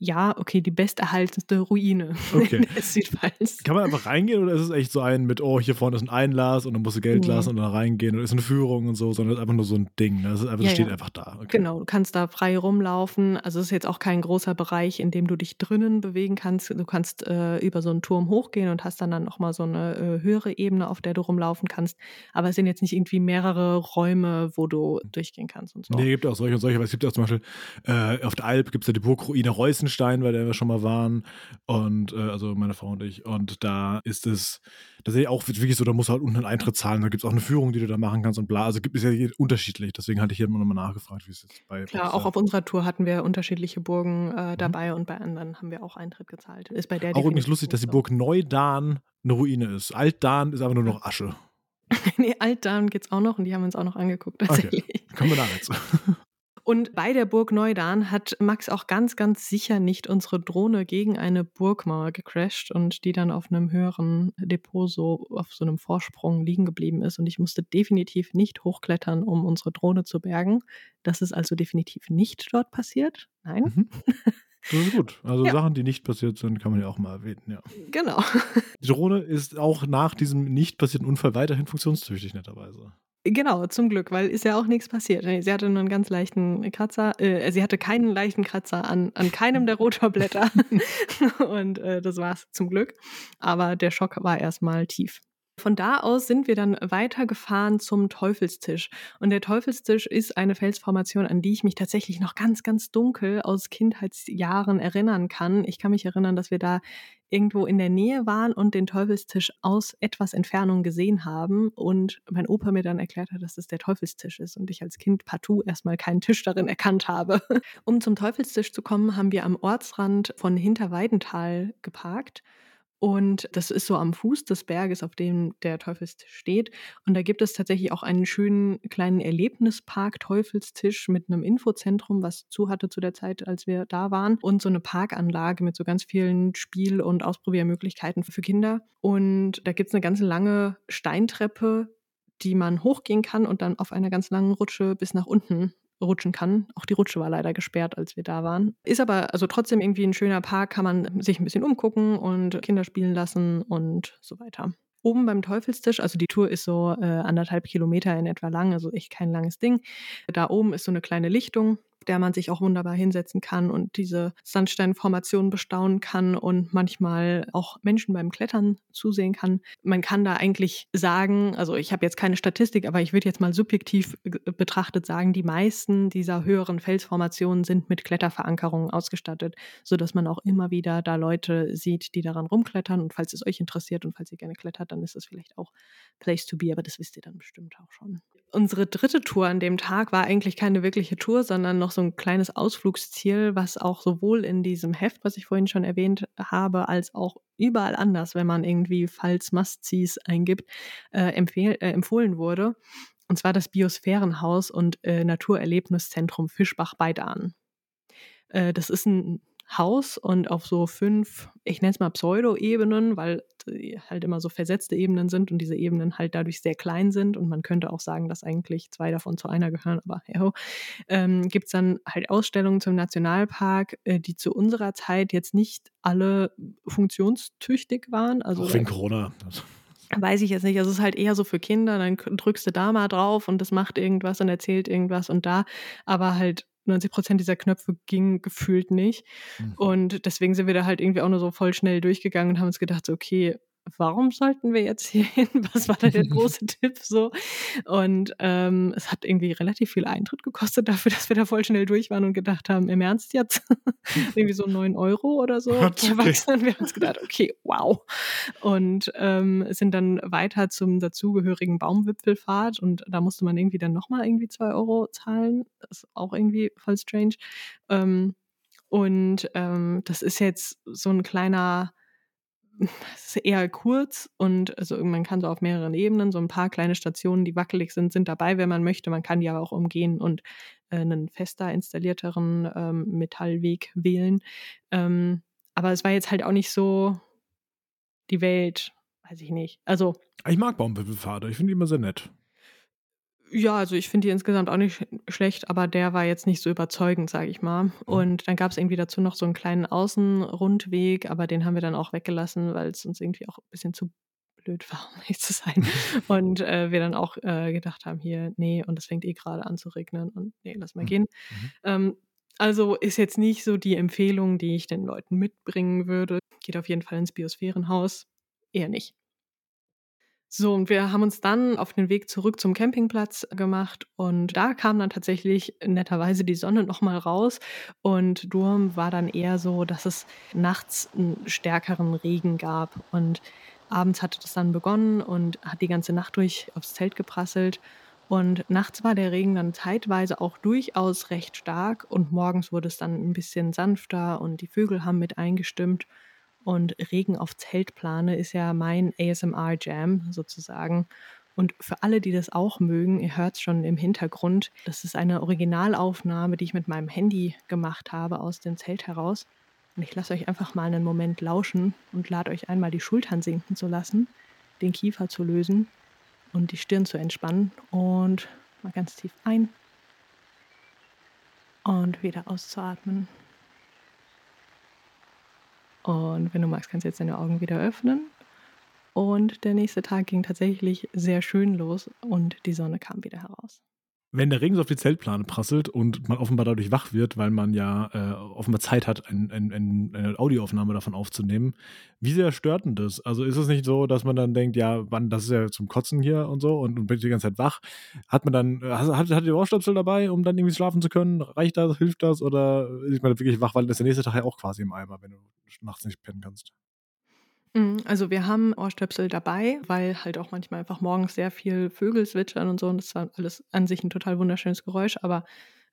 Ja, okay, die besterhaltendste Ruine okay. des Südwalds. Kann man einfach reingehen oder ist es echt so ein mit, oh, hier vorne ist ein Einlass und dann musst du Geld nee. lassen und dann reingehen oder ist eine Führung und so, sondern es ist einfach nur so ein Ding. Das, ist einfach, ja, steht ja. einfach da. Okay. Genau, du kannst da frei rumlaufen. Also es ist jetzt auch kein großer Bereich, in dem du dich drinnen bewegen kannst. Du kannst äh, über so einen Turm hochgehen und hast dann, dann nochmal so eine äh, höhere Ebene, auf der du rumlaufen kannst. Aber es sind jetzt nicht irgendwie mehrere Räume, wo du durchgehen kannst und so. Nee, gibt auch solche und solche, aber es gibt auch zum Beispiel äh, auf der Alp gibt es ja die Burgruine Reußenstein, bei der wir schon mal waren. Und äh, also meine Frau und ich. Und da ist es, da sehe ich auch wirklich so, da musst du halt unten einen Eintritt zahlen. Da gibt es auch eine Führung, die du da machen kannst und bla. Also gibt es ja unterschiedlich. Deswegen hatte ich hier immer nochmal nachgefragt, wie es jetzt bei Klar, auch auf unserer Tour hatten wir unterschiedliche Burgen äh, mhm. dabei mhm. und bei anderen haben wir auch Eintritt gezahlt. Ist bei der auch übrigens lustig, dass die Burg Neudan eine Ruine ist. Altdan ist aber nur noch Asche. nee, Altdan gibt es auch noch und die haben wir uns auch noch angeguckt tatsächlich. Okay. Kommen wir da jetzt. Und bei der Burg Neudan hat Max auch ganz, ganz sicher nicht unsere Drohne gegen eine Burgmauer gecrashed und die dann auf einem höheren Depot so auf so einem Vorsprung liegen geblieben ist. Und ich musste definitiv nicht hochklettern, um unsere Drohne zu bergen. Das ist also definitiv nicht dort passiert. Nein. Mhm. Das ist gut. Also ja. Sachen, die nicht passiert sind, kann man ja auch mal erwähnen, ja. Genau. Die Drohne ist auch nach diesem nicht passierten Unfall weiterhin funktionstüchtig, netterweise. Genau, zum Glück, weil ist ja auch nichts passiert. Sie hatte nur einen ganz leichten Kratzer. Äh, sie hatte keinen leichten Kratzer an, an keinem der Rotorblätter. und äh, das war's zum Glück. Aber der Schock war erstmal tief. Von da aus sind wir dann weitergefahren zum Teufelstisch. Und der Teufelstisch ist eine Felsformation, an die ich mich tatsächlich noch ganz, ganz dunkel aus Kindheitsjahren erinnern kann. Ich kann mich erinnern, dass wir da irgendwo in der Nähe waren und den Teufelstisch aus etwas Entfernung gesehen haben und mein Opa mir dann erklärt hat, dass es der Teufelstisch ist und ich als Kind partout erstmal keinen Tisch darin erkannt habe. Um zum Teufelstisch zu kommen, haben wir am Ortsrand von Hinterweidenthal geparkt Und das ist so am Fuß des Berges, auf dem der Teufelstisch steht. Und da gibt es tatsächlich auch einen schönen kleinen Erlebnispark Teufelstisch mit einem Infozentrum, was zu hatte zu der Zeit, als wir da waren. Und so eine Parkanlage mit so ganz vielen Spiel- und Ausprobiermöglichkeiten für Kinder. Und da gibt es eine ganz lange Steintreppe, die man hochgehen kann und dann auf einer ganz langen Rutsche bis nach unten rutschen kann. Auch die Rutsche war leider gesperrt, als wir da waren. Ist aber also trotzdem irgendwie ein schöner Park, kann man sich ein bisschen umgucken und Kinder spielen lassen und so weiter. Oben beim Teufelstisch, also die Tour ist so äh, anderthalb Kilometer in etwa lang, also echt kein langes Ding. Da oben ist so eine kleine Lichtung, der man sich auch wunderbar hinsetzen kann und diese Sandsteinformation bestaunen kann und manchmal auch Menschen beim Klettern zusehen kann. Man kann da eigentlich sagen, also ich habe jetzt keine Statistik, aber ich würde jetzt mal subjektiv betrachtet sagen, die meisten dieser höheren Felsformationen sind mit Kletterverankerungen ausgestattet, sodass man auch immer wieder da Leute sieht, die daran rumklettern. Und falls es euch interessiert und falls ihr gerne klettert, dann ist es vielleicht auch Place to be, aber das wisst ihr dann bestimmt auch schon. Unsere dritte Tour an dem Tag war eigentlich keine wirkliche Tour, sondern noch so ein kleines Ausflugsziel, was auch sowohl in diesem Heft, was ich vorhin schon erwähnt habe, als auch überall anders, wenn man irgendwie Falls Must-Sees eingibt, äh, äh, empfohlen wurde. Und zwar das Biosphärenhaus und äh, Naturerlebniszentrum Fischbach bei Dahn. Äh, das ist ein Haus und auf so fünf, ich nenne es mal Pseudo-Ebenen, weil halt immer so versetzte Ebenen sind und diese Ebenen halt dadurch sehr klein sind und man könnte auch sagen, dass eigentlich zwei davon zu einer gehören, aber ja, ähm, gibt es dann halt Ausstellungen zum Nationalpark, äh, die zu unserer Zeit jetzt nicht alle funktionstüchtig waren. Also, auch wegen Corona. Weiß ich jetzt nicht. Also es ist halt eher so für Kinder, dann drückst du da mal drauf und das macht irgendwas und erzählt irgendwas und da, aber halt 90 Prozent dieser Knöpfe gingen gefühlt nicht. Mhm. Und deswegen sind wir da halt irgendwie auch nur so voll schnell durchgegangen und haben uns gedacht, so, okay, warum sollten wir jetzt hier hin? Was war da der große Tipp so? Und ähm, es hat irgendwie relativ viel Eintritt gekostet dafür, dass wir da voll schnell durch waren und gedacht haben, im Ernst jetzt? irgendwie so neun Euro oder so. Okay. Wir haben uns gedacht, okay, wow. Und ähm, sind dann weiter zum dazugehörigen Baumwipfelfahrt und da musste man irgendwie dann nochmal irgendwie zwei Euro zahlen. Das ist auch irgendwie voll strange. Ähm, und ähm, das ist jetzt so ein kleiner es ist eher kurz und also man kann so auf mehreren Ebenen, so ein paar kleine Stationen, die wackelig sind, sind dabei, wenn man möchte. Man kann die aber auch umgehen und äh, einen fester installierteren ähm, Metallweg wählen. Ähm, aber es war jetzt halt auch nicht so die Welt, weiß ich nicht. Also. Ich mag Baumwipfelpfade, ich finde die immer sehr nett. Ja, also ich finde die insgesamt auch nicht schlecht, aber der war jetzt nicht so überzeugend, sage ich mal. Mhm. Und dann gab es irgendwie dazu noch so einen kleinen Außenrundweg, aber den haben wir dann auch weggelassen, weil es uns irgendwie auch ein bisschen zu blöd war, um nicht zu sein. und äh, wir dann auch äh, gedacht haben, hier, nee, und es fängt eh gerade an zu regnen und nee, lass mal mhm. gehen. Mhm. Ähm, also ist jetzt nicht so die Empfehlung, die ich den Leuten mitbringen würde. Geht auf jeden Fall ins Biosphärenhaus. Eher nicht. So, und wir haben uns dann auf den Weg zurück zum Campingplatz gemacht und da kam dann tatsächlich netterweise die Sonne nochmal raus und Durm war dann eher so, dass es nachts einen stärkeren Regen gab und abends hatte das dann begonnen und hat die ganze Nacht durch aufs Zelt geprasselt und nachts war der Regen dann zeitweise auch durchaus recht stark und morgens wurde es dann ein bisschen sanfter und die Vögel haben mit eingestimmt und Regen auf Zeltplane ist ja mein ASMR-Jam sozusagen. Und für alle, die das auch mögen, ihr hört es schon im Hintergrund, das ist eine Originalaufnahme, die ich mit meinem Handy gemacht habe aus dem Zelt heraus. Und ich lasse euch einfach mal einen Moment lauschen und lade euch einmal die Schultern sinken zu lassen, den Kiefer zu lösen und die Stirn zu entspannen und mal ganz tief ein und wieder auszuatmen. Und wenn du magst, kannst du jetzt deine Augen wieder öffnen. Und der nächste Tag ging tatsächlich sehr schön los und die Sonne kam wieder heraus wenn der Regen so auf die Zeltplane prasselt und man offenbar dadurch wach wird, weil man ja äh, offenbar Zeit hat, ein, ein, ein, eine Audioaufnahme davon aufzunehmen, wie sehr stört denn das? Also ist es nicht so, dass man dann denkt, ja, wann, das ist ja zum Kotzen hier und so und, und bin die ganze Zeit wach. Hat man dann, äh, hat, hat ihr Ohrstöpsel dabei, um dann irgendwie schlafen zu können? Reicht das, hilft das oder ist man wirklich wach, weil das ist der nächste Tag ja auch quasi im Eimer, wenn du nachts nicht pennen kannst? Mhm, also wir haben Ohrstöpsel dabei, weil halt auch manchmal einfach morgens sehr viel Vögel zwitschern und so und das war alles an sich ein total wunderschönes Geräusch, aber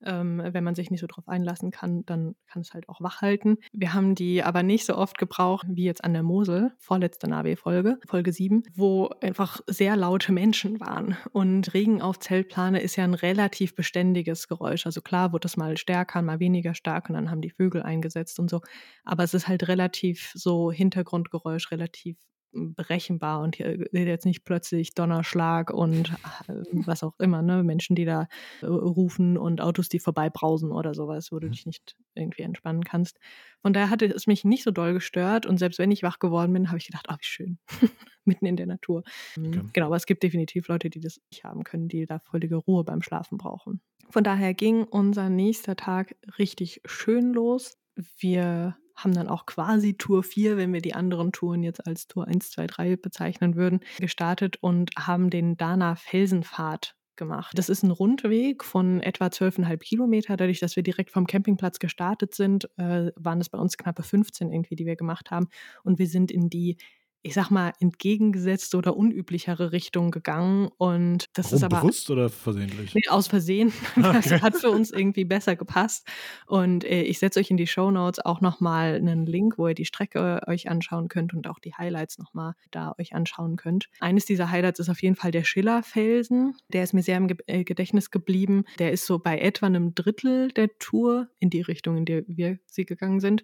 Ähm, wenn man sich nicht so drauf einlassen kann, dann kann es halt auch wach halten. Wir haben die aber nicht so oft gebraucht wie jetzt an der Mosel, vorletzte Navi-Folge, Folge 7, wo einfach sehr laute Menschen waren. Und Regen auf Zeltplane ist ja ein relativ beständiges Geräusch. Also klar wird es mal stärker, mal weniger stark und dann haben die Vögel eingesetzt und so. Aber es ist halt relativ so Hintergrundgeräusch, relativ berechenbar und hier jetzt nicht plötzlich Donnerschlag und äh, was auch immer, ne? Menschen, die da äh, rufen und Autos, die vorbeibrausen oder sowas, wo du mhm. dich nicht irgendwie entspannen kannst. Von daher hatte es mich nicht so doll gestört und selbst wenn ich wach geworden bin, habe ich gedacht, oh, wie schön, mitten in der Natur. Okay. Genau, aber es gibt definitiv Leute, die das nicht haben können, die da völlige Ruhe beim Schlafen brauchen. Von daher ging unser nächster Tag richtig schön los. Wir haben dann auch quasi Tour 4, wenn wir die anderen Touren jetzt als Tour 1, 2, 3 bezeichnen würden, gestartet und haben den Dana Felsenpfad gemacht. Das ist ein Rundweg von etwa 12,5 Kilometer. Dadurch, dass wir direkt vom Campingplatz gestartet sind, äh, waren es bei uns knappe 15 irgendwie, die wir gemacht haben. Und wir sind in die ich sag mal, entgegengesetzte oder unüblichere Richtung gegangen. Und das Warum, ist aber. Bewusst oder versehentlich? Nee, aus Versehen. Das okay. hat für uns irgendwie besser gepasst. Und äh, ich setze euch in die Show Notes auch nochmal einen Link, wo ihr die Strecke euch anschauen könnt und auch die Highlights nochmal da euch anschauen könnt. Eines dieser Highlights ist auf jeden Fall der Schillerfelsen. Der ist mir sehr im Ge äh, Gedächtnis geblieben. Der ist so bei etwa einem Drittel der Tour in die Richtung, in der wir sie gegangen sind.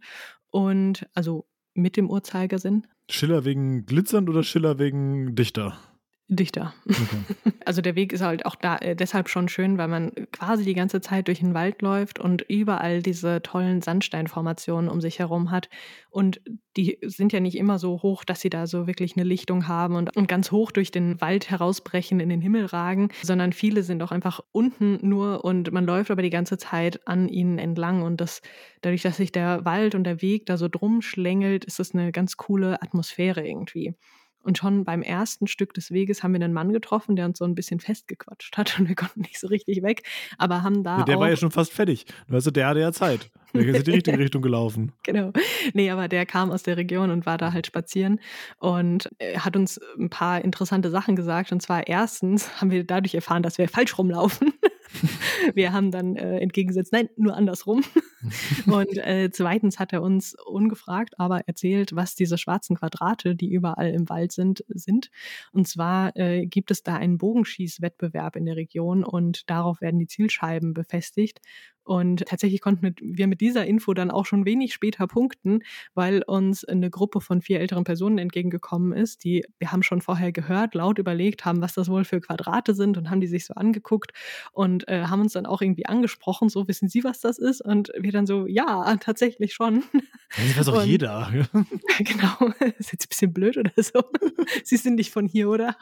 Und also mit dem Uhrzeigersinn. Schiller wegen glitzernd oder Schiller wegen dichter? Dichter. Okay. Also der Weg ist halt auch da äh, deshalb schon schön, weil man quasi die ganze Zeit durch den Wald läuft und überall diese tollen Sandsteinformationen um sich herum hat. Und die sind ja nicht immer so hoch, dass sie da so wirklich eine Lichtung haben und, und ganz hoch durch den Wald herausbrechen, in den Himmel ragen, sondern viele sind auch einfach unten nur und man läuft aber die ganze Zeit an ihnen entlang. Und das, dadurch, dass sich der Wald und der Weg da so drum schlängelt, ist das eine ganz coole Atmosphäre irgendwie. Und schon beim ersten Stück des Weges haben wir einen Mann getroffen, der uns so ein bisschen festgequatscht hat und wir konnten nicht so richtig weg, aber haben da. Ja, der war ja schon fast fertig. Weißt du, der hatte ja Zeit. Der ist in die richtige Richtung gelaufen. Genau. Nee, aber der kam aus der Region und war da halt spazieren und hat uns ein paar interessante Sachen gesagt. Und zwar erstens haben wir dadurch erfahren, dass wir falsch rumlaufen. Wir haben dann äh, entgegengesetzt, nein, nur andersrum. und äh, zweitens hat er uns ungefragt, aber erzählt, was diese schwarzen Quadrate, die überall im Wald sind, sind. Und zwar äh, gibt es da einen Bogenschießwettbewerb in der Region und darauf werden die Zielscheiben befestigt. Und tatsächlich konnten wir mit dieser Info dann auch schon wenig später punkten, weil uns eine Gruppe von vier älteren Personen entgegengekommen ist, die wir haben schon vorher gehört, laut überlegt haben, was das wohl für Quadrate sind und haben die sich so angeguckt und äh, haben uns dann auch irgendwie angesprochen, so wissen Sie, was das ist? Und wir dann so, ja, tatsächlich schon. Das weiß auch und, jeder. genau, ist jetzt ein bisschen blöd oder so. Sie sind nicht von hier, oder?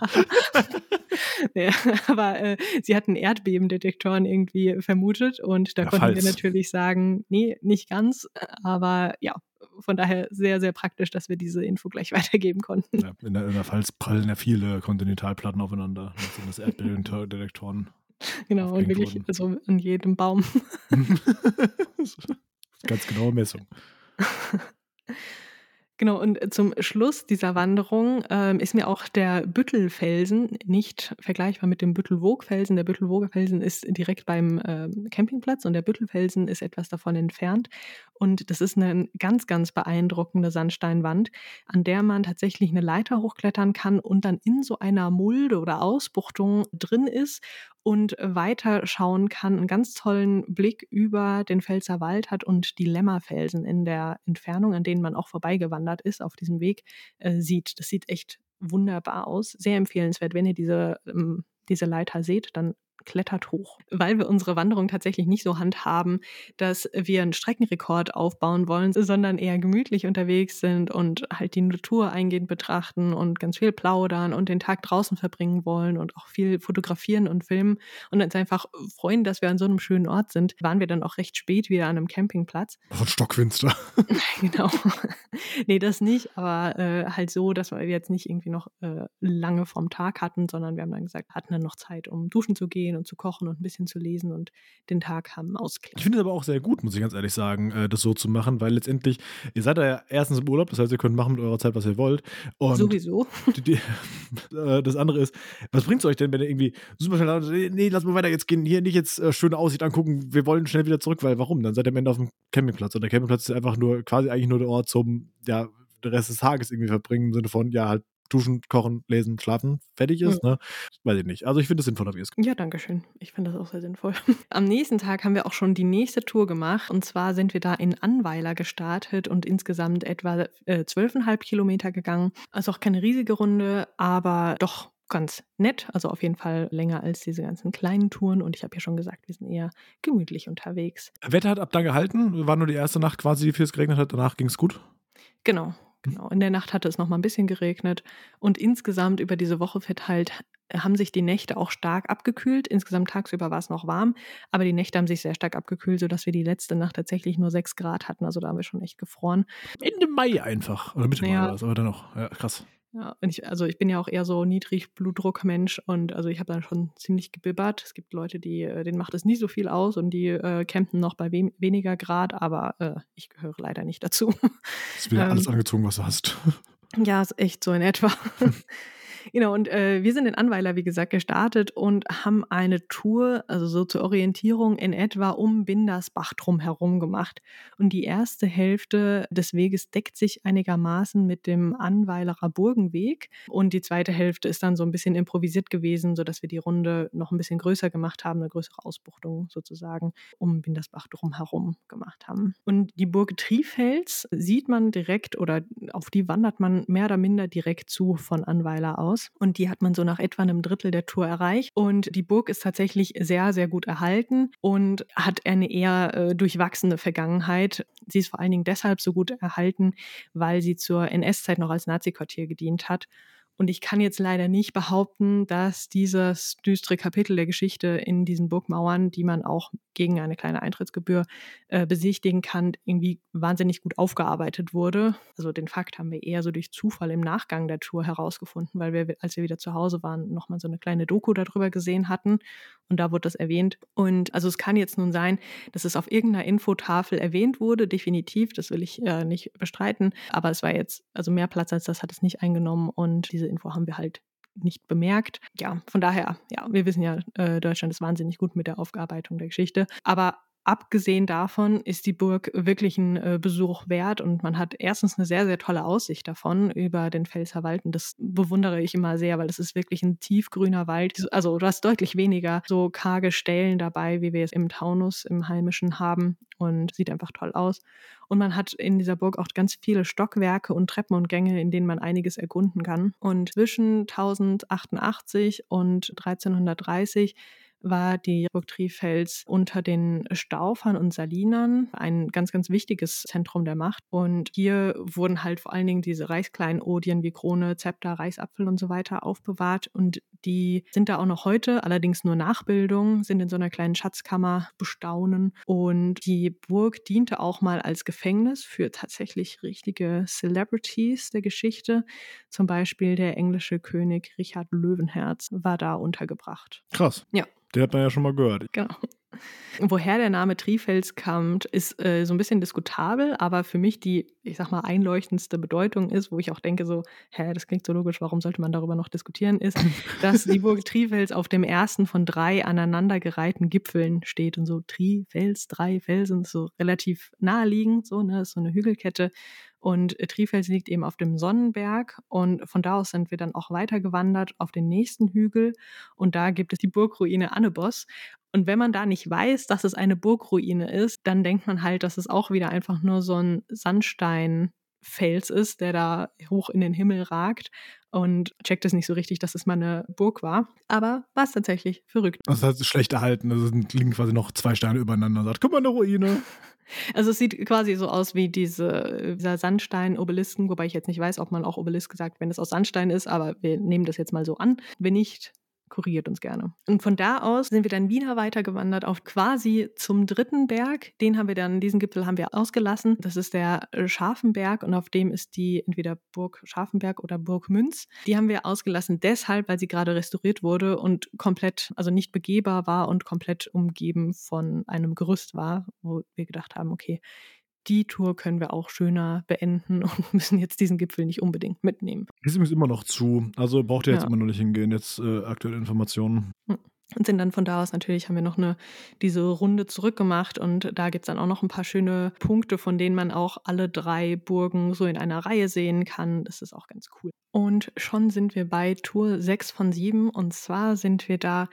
ja, aber äh, sie hatten Erdbebendetektoren irgendwie vermutet und da ja, konnten falls. wir natürlich sagen, nee, nicht ganz, aber ja, von daher sehr, sehr praktisch, dass wir diese Info gleich weitergeben konnten. Ja, in, der, in der Pfalz prallen ja viele Kontinentalplatten aufeinander. Das sind das Erdbebendetektoren. Genau, und wirklich wurden. so an jedem Baum. Ganz genaue Messung. Genau, und zum Schluss dieser Wanderung ähm, ist mir auch der Büttelfelsen nicht vergleichbar mit dem Büttelwogfelsen. Der Büttelwoger Felsen ist direkt beim äh, Campingplatz und der Büttelfelsen ist etwas davon entfernt. Und das ist eine ganz, ganz beeindruckende Sandsteinwand, an der man tatsächlich eine Leiter hochklettern kann und dann in so einer Mulde oder Ausbuchtung drin ist und weiter schauen kann, einen ganz tollen Blick über den Pfälzer Wald hat und die Lämmerfelsen in der Entfernung, an denen man auch vorbeigewandert ist auf diesem Weg, äh, sieht. Das sieht echt wunderbar aus. Sehr empfehlenswert, wenn ihr diese, ähm, diese Leiter seht, dann klettert hoch. Weil wir unsere Wanderung tatsächlich nicht so handhaben, dass wir einen Streckenrekord aufbauen wollen, sondern eher gemütlich unterwegs sind und halt die Natur eingehend betrachten und ganz viel plaudern und den Tag draußen verbringen wollen und auch viel fotografieren und filmen und uns einfach freuen, dass wir an so einem schönen Ort sind, waren wir dann auch recht spät wieder an einem Campingplatz. Von Stockfinster. genau. nee, das nicht, aber äh, halt so, dass wir jetzt nicht irgendwie noch äh, lange vom Tag hatten, sondern wir haben dann gesagt, hatten dann noch Zeit, um duschen zu gehen gehen und zu kochen und ein bisschen zu lesen und den Tag haben ausklingen. Ich finde es aber auch sehr gut, muss ich ganz ehrlich sagen, äh, das so zu machen, weil letztendlich, ihr seid ja erstens im Urlaub, das heißt, ihr könnt machen mit eurer Zeit, was ihr wollt. Und Sowieso. Die, die, äh, das andere ist, was bringt es euch denn, wenn ihr irgendwie super schnell, nee, lass mal weiter jetzt gehen, hier nicht jetzt äh, schöne Aussicht angucken, wir wollen schnell wieder zurück, weil warum? Dann seid ihr am Ende auf dem Campingplatz und der Campingplatz ist einfach nur, quasi eigentlich nur der Ort zum, ja, den Rest des Tages irgendwie verbringen, im Sinne von, ja, halt duschen, kochen, lesen, schlafen, fertig ist, mhm. ne? Weiß ich nicht. Also ich finde es sinnvoller, wie es Ja, danke schön. Ich finde das auch sehr sinnvoll. Am nächsten Tag haben wir auch schon die nächste Tour gemacht. Und zwar sind wir da in Anweiler gestartet und insgesamt etwa äh, zwölfeinhalb äh, Kilometer gegangen. Also auch keine riesige Runde, aber doch ganz nett. Also auf jeden Fall länger als diese ganzen kleinen Touren. Und ich habe ja schon gesagt, wir sind eher gemütlich unterwegs. Wetter hat ab da gehalten. War nur die erste Nacht quasi, die viel es geregnet hat. Danach ging es gut. Genau, Genau, in der Nacht hatte es noch mal ein bisschen geregnet und insgesamt über diese Woche verteilt haben sich die Nächte auch stark abgekühlt. Insgesamt tagsüber war es noch warm, aber die Nächte haben sich sehr stark abgekühlt, sodass wir die letzte Nacht tatsächlich nur sechs Grad hatten. Also da haben wir schon echt gefroren. Ende Mai einfach. Oder Mitte Mai war das, aber dann noch. Ja, krass. Ja, ich, also ich bin ja auch eher so niedrig Blutdruckmensch und also ich habe dann schon ziemlich gebibbert. Es gibt Leute, die, äh, denen macht es nie so viel aus und die äh, campen noch bei we weniger Grad, aber äh, ich gehöre leider nicht dazu. Ist wieder ähm, alles angezogen, was du hast. Ja, ist echt so in etwa. Genau, und äh, wir sind in Anweiler, wie gesagt, gestartet und haben eine Tour, also so zur Orientierung in etwa um Bindersbach drumherum gemacht. Und die erste Hälfte des Weges deckt sich einigermaßen mit dem Anweilerer Burgenweg. Und die zweite Hälfte ist dann so ein bisschen improvisiert gewesen, sodass wir die Runde noch ein bisschen größer gemacht haben, eine größere Ausbuchtung sozusagen um Bindersbach drumherum gemacht haben. Und die Burg Trifels sieht man direkt oder auf die wandert man mehr oder minder direkt zu von Anweiler aus aus. Und die hat man so nach etwa einem Drittel der Tour erreicht. Und die Burg ist tatsächlich sehr, sehr gut erhalten und hat eine eher äh, durchwachsene Vergangenheit. Sie ist vor allen Dingen deshalb so gut erhalten, weil sie zur NS-Zeit noch als Nazi-Quartier gedient hat. Und ich kann jetzt leider nicht behaupten, dass dieses düstere Kapitel der Geschichte in diesen Burgmauern, die man auch gegen eine kleine Eintrittsgebühr äh, besichtigen kann, irgendwie wahnsinnig gut aufgearbeitet wurde. Also den Fakt haben wir eher so durch Zufall im Nachgang der Tour herausgefunden, weil wir, als wir wieder zu Hause waren, nochmal so eine kleine Doku darüber gesehen hatten. Und da wurde das erwähnt. Und also es kann jetzt nun sein, dass es auf irgendeiner Infotafel erwähnt wurde, definitiv, das will ich äh, nicht bestreiten. Aber es war jetzt, also mehr Platz als das hat es nicht eingenommen. Und diese Info haben wir halt nicht bemerkt. Ja, von daher, ja, wir wissen ja, äh, Deutschland ist wahnsinnig gut mit der Aufarbeitung der Geschichte. Aber abgesehen davon ist die Burg wirklich ein äh, Besuch wert und man hat erstens eine sehr, sehr tolle Aussicht davon über den Pfälzer Wald und das bewundere ich immer sehr, weil es ist wirklich ein tiefgrüner Wald. Also du hast deutlich weniger so karge Stellen dabei, wie wir es im Taunus, im Heimischen haben und sieht einfach toll aus. Und man hat in dieser Burg auch ganz viele Stockwerke und Treppen und Gänge, in denen man einiges erkunden kann. Und zwischen 1088 und 1330 war die Burg Trifels unter den Staufern und Salinern ein ganz, ganz wichtiges Zentrum der Macht. Und hier wurden halt vor allen Dingen diese Reichskleinodien wie Krone, Zepter, Reichsapfel und so weiter aufbewahrt. Und die sind da auch noch heute, allerdings nur Nachbildungen, sind in so einer kleinen Schatzkammer bestaunen. Und die Burg diente auch mal als Gefängnis für tatsächlich richtige Celebrities der Geschichte. Zum Beispiel der englische König Richard Löwenherz war da untergebracht. Krass. Ja. Der hat man ja schon mal gehört. Genau. Woher der Name Trifels kommt, ist äh, so ein bisschen diskutabel, aber für mich die, ich sag mal, einleuchtendste Bedeutung ist, wo ich auch denke, so, hä, das klingt so logisch, warum sollte man darüber noch diskutieren, ist, dass die Burg Trifels auf dem ersten von drei aneinandergereihten Gipfeln steht und so Trifels, drei Felsen, so relativ naheliegend, so, ne, ist so eine Hügelkette. Und Trifels liegt eben auf dem Sonnenberg und von da aus sind wir dann auch weitergewandert auf den nächsten Hügel. Und da gibt es die Burgruine Annebos. Und wenn man da nicht weiß, dass es eine Burgruine ist, dann denkt man halt, dass es auch wieder einfach nur so ein Sandsteinfels ist, der da hoch in den Himmel ragt und checkt es nicht so richtig, dass es mal eine Burg war. Aber war es tatsächlich verrückt. Das heißt, schlecht erhalten. Also liegen quasi noch zwei Steine übereinander. Sagt, guck mal, eine Ruine. Also es sieht quasi so aus wie diese, dieser Sandstein-Obelisken, wobei ich jetzt nicht weiß, ob man auch Obelisk sagt, wenn es aus Sandstein ist, aber wir nehmen das jetzt mal so an. Wenn nicht, korrigiert uns gerne. Und von da aus sind wir dann wieder weitergewandert auf quasi zum dritten Berg. Den haben wir dann, diesen Gipfel haben wir ausgelassen. Das ist der Scharfenberg und auf dem ist die entweder Burg Scharfenberg oder Burg Münz. Die haben wir ausgelassen deshalb, weil sie gerade restauriert wurde und komplett, also nicht begehbar war und komplett umgeben von einem Gerüst war, wo wir gedacht haben, okay, die Tour können wir auch schöner beenden und müssen jetzt diesen Gipfel nicht unbedingt mitnehmen. Ist übrigens immer noch zu. Also braucht ihr jetzt ja. immer noch nicht hingehen, jetzt äh, aktuelle Informationen. Hm. Und sind dann von da aus natürlich, haben wir noch eine, diese Runde zurückgemacht und da gibt es dann auch noch ein paar schöne Punkte, von denen man auch alle drei Burgen so in einer Reihe sehen kann. Das ist auch ganz cool. Und schon sind wir bei Tour 6 von 7 und zwar sind wir da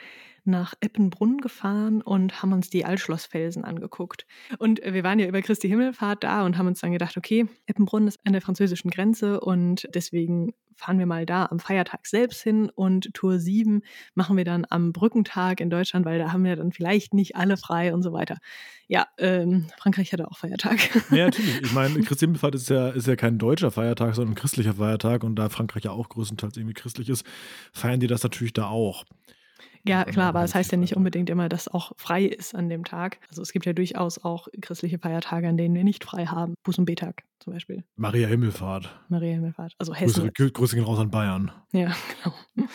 nach Eppenbrunn gefahren und haben uns die Altschlossfelsen angeguckt. Und wir waren ja über Christi Himmelfahrt da und haben uns dann gedacht, okay, Eppenbrunn ist an der französischen Grenze und deswegen fahren wir mal da am Feiertag selbst hin und Tour 7 machen wir dann am Brückentag in Deutschland, weil da haben wir dann vielleicht nicht alle frei und so weiter. Ja, ähm, Frankreich hatte auch Feiertag. Ja, natürlich. Ich meine, Christi Himmelfahrt ist ja, ist ja kein deutscher Feiertag, sondern ein christlicher Feiertag und da Frankreich ja auch größtenteils irgendwie christlich ist, feiern die das natürlich da auch. Ja, klar, aber es das heißt ja nicht unbedingt immer, dass auch frei ist an dem Tag. Also es gibt ja durchaus auch christliche Feiertage, an denen wir nicht frei haben. Buß- und Betag zum Beispiel. Maria Himmelfahrt. Maria Himmelfahrt, also Hessen. Grüße, Grüße gehen raus an Bayern. Ja, genau.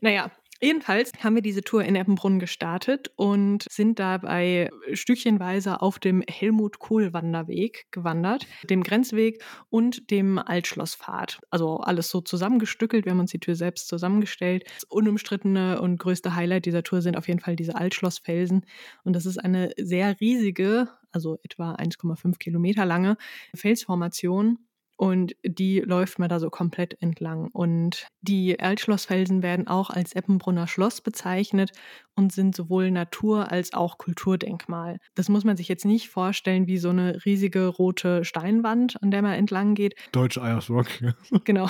Naja, Jedenfalls haben wir diese Tour in Eppenbrunn gestartet und sind dabei stückchenweise auf dem Helmut-Kohl-Wanderweg gewandert, dem Grenzweg und dem Altschlosspfad. Also alles so zusammengestückelt. Wir haben uns die Tour selbst zusammengestellt. Das unumstrittene und größte Highlight dieser Tour sind auf jeden Fall diese Altschlossfelsen. Und das ist eine sehr riesige, also etwa 1,5 Kilometer lange Felsformation und die läuft man da so komplett entlang. Und die Altschlossfelsen werden auch als Eppenbrunner Schloss bezeichnet und sind sowohl Natur- als auch Kulturdenkmal. Das muss man sich jetzt nicht vorstellen wie so eine riesige rote Steinwand, an der man entlang geht. Deutsche Eiersrock. genau.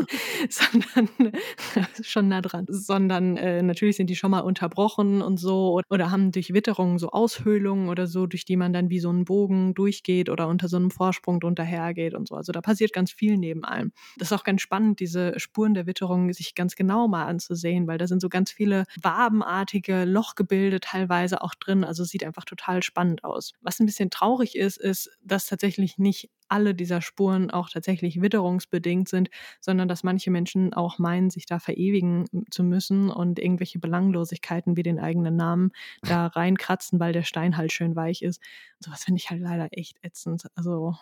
Sondern, schon nah dran. Sondern äh, natürlich sind die schon mal unterbrochen und so oder haben durch Witterungen so Aushöhlungen oder so, durch die man dann wie so einen Bogen durchgeht oder unter so einem Vorsprung drunter hergeht und so. Also da passiert ganz viel neben allem. Das ist auch ganz spannend, diese Spuren der Witterung sich ganz genau mal anzusehen, weil da sind so ganz viele wabenartige Lochgebilde teilweise auch drin. Also sieht einfach total spannend aus. Was ein bisschen traurig ist, ist, dass tatsächlich nicht alle dieser Spuren auch tatsächlich witterungsbedingt sind, sondern dass manche Menschen auch meinen, sich da verewigen zu müssen und irgendwelche Belanglosigkeiten wie den eigenen Namen da reinkratzen, weil der Stein halt schön weich ist. Sowas finde ich halt leider echt ätzend. Also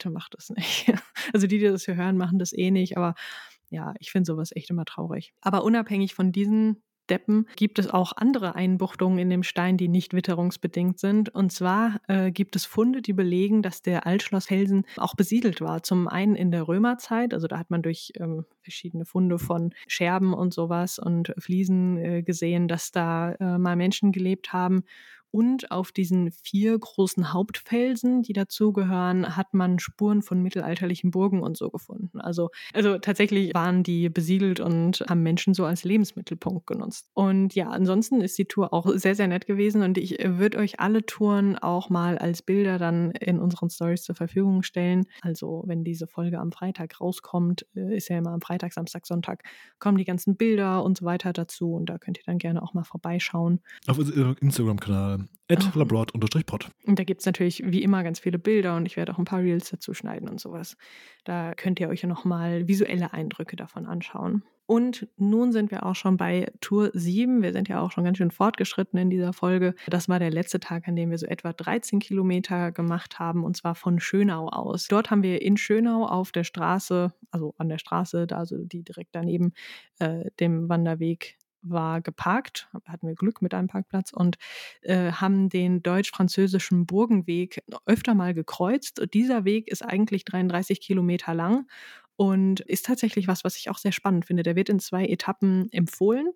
bitte macht das nicht. Also die, die das hier hören, machen das eh nicht, aber ja, ich finde sowas echt immer traurig. Aber unabhängig von diesen Deppen gibt es auch andere Einbuchtungen in dem Stein, die nicht witterungsbedingt sind. Und zwar äh, gibt es Funde, die belegen, dass der Altschlossfelsen auch besiedelt war. Zum einen in der Römerzeit, also da hat man durch ähm, verschiedene Funde von Scherben und sowas und Fliesen äh, gesehen, dass da äh, mal Menschen gelebt haben. Und auf diesen vier großen Hauptfelsen, die dazugehören, hat man Spuren von mittelalterlichen Burgen und so gefunden. Also, also tatsächlich waren die besiedelt und haben Menschen so als Lebensmittelpunkt genutzt. Und ja, ansonsten ist die Tour auch sehr, sehr nett gewesen und ich würde euch alle Touren auch mal als Bilder dann in unseren Stories zur Verfügung stellen. Also, wenn diese Folge am Freitag rauskommt, äh, ist ja immer am Freitag, Samstag, Sonntag, kommen die ganzen Bilder und so weiter dazu und da könnt ihr dann gerne auch mal vorbeischauen. Auf unserem Instagram-Kanal at labrod-pod. Und da gibt es natürlich wie immer ganz viele Bilder und ich werde auch ein paar Reels dazu schneiden und sowas. Da könnt ihr euch ja nochmal visuelle Eindrücke davon anschauen. Und nun sind wir auch schon bei Tour 7. Wir sind ja auch schon ganz schön fortgeschritten in dieser Folge. Das war der letzte Tag, an dem wir so etwa 13 Kilometer gemacht haben, und zwar von Schönau aus. Dort haben wir in Schönau auf der Straße, also an der Straße, da also die direkt daneben äh, dem Wanderweg war geparkt, hatten wir Glück mit einem Parkplatz und äh, haben den deutsch-französischen Burgenweg öfter mal gekreuzt. Dieser Weg ist eigentlich 33 Kilometer lang und ist tatsächlich was, was ich auch sehr spannend finde. Der wird in zwei Etappen empfohlen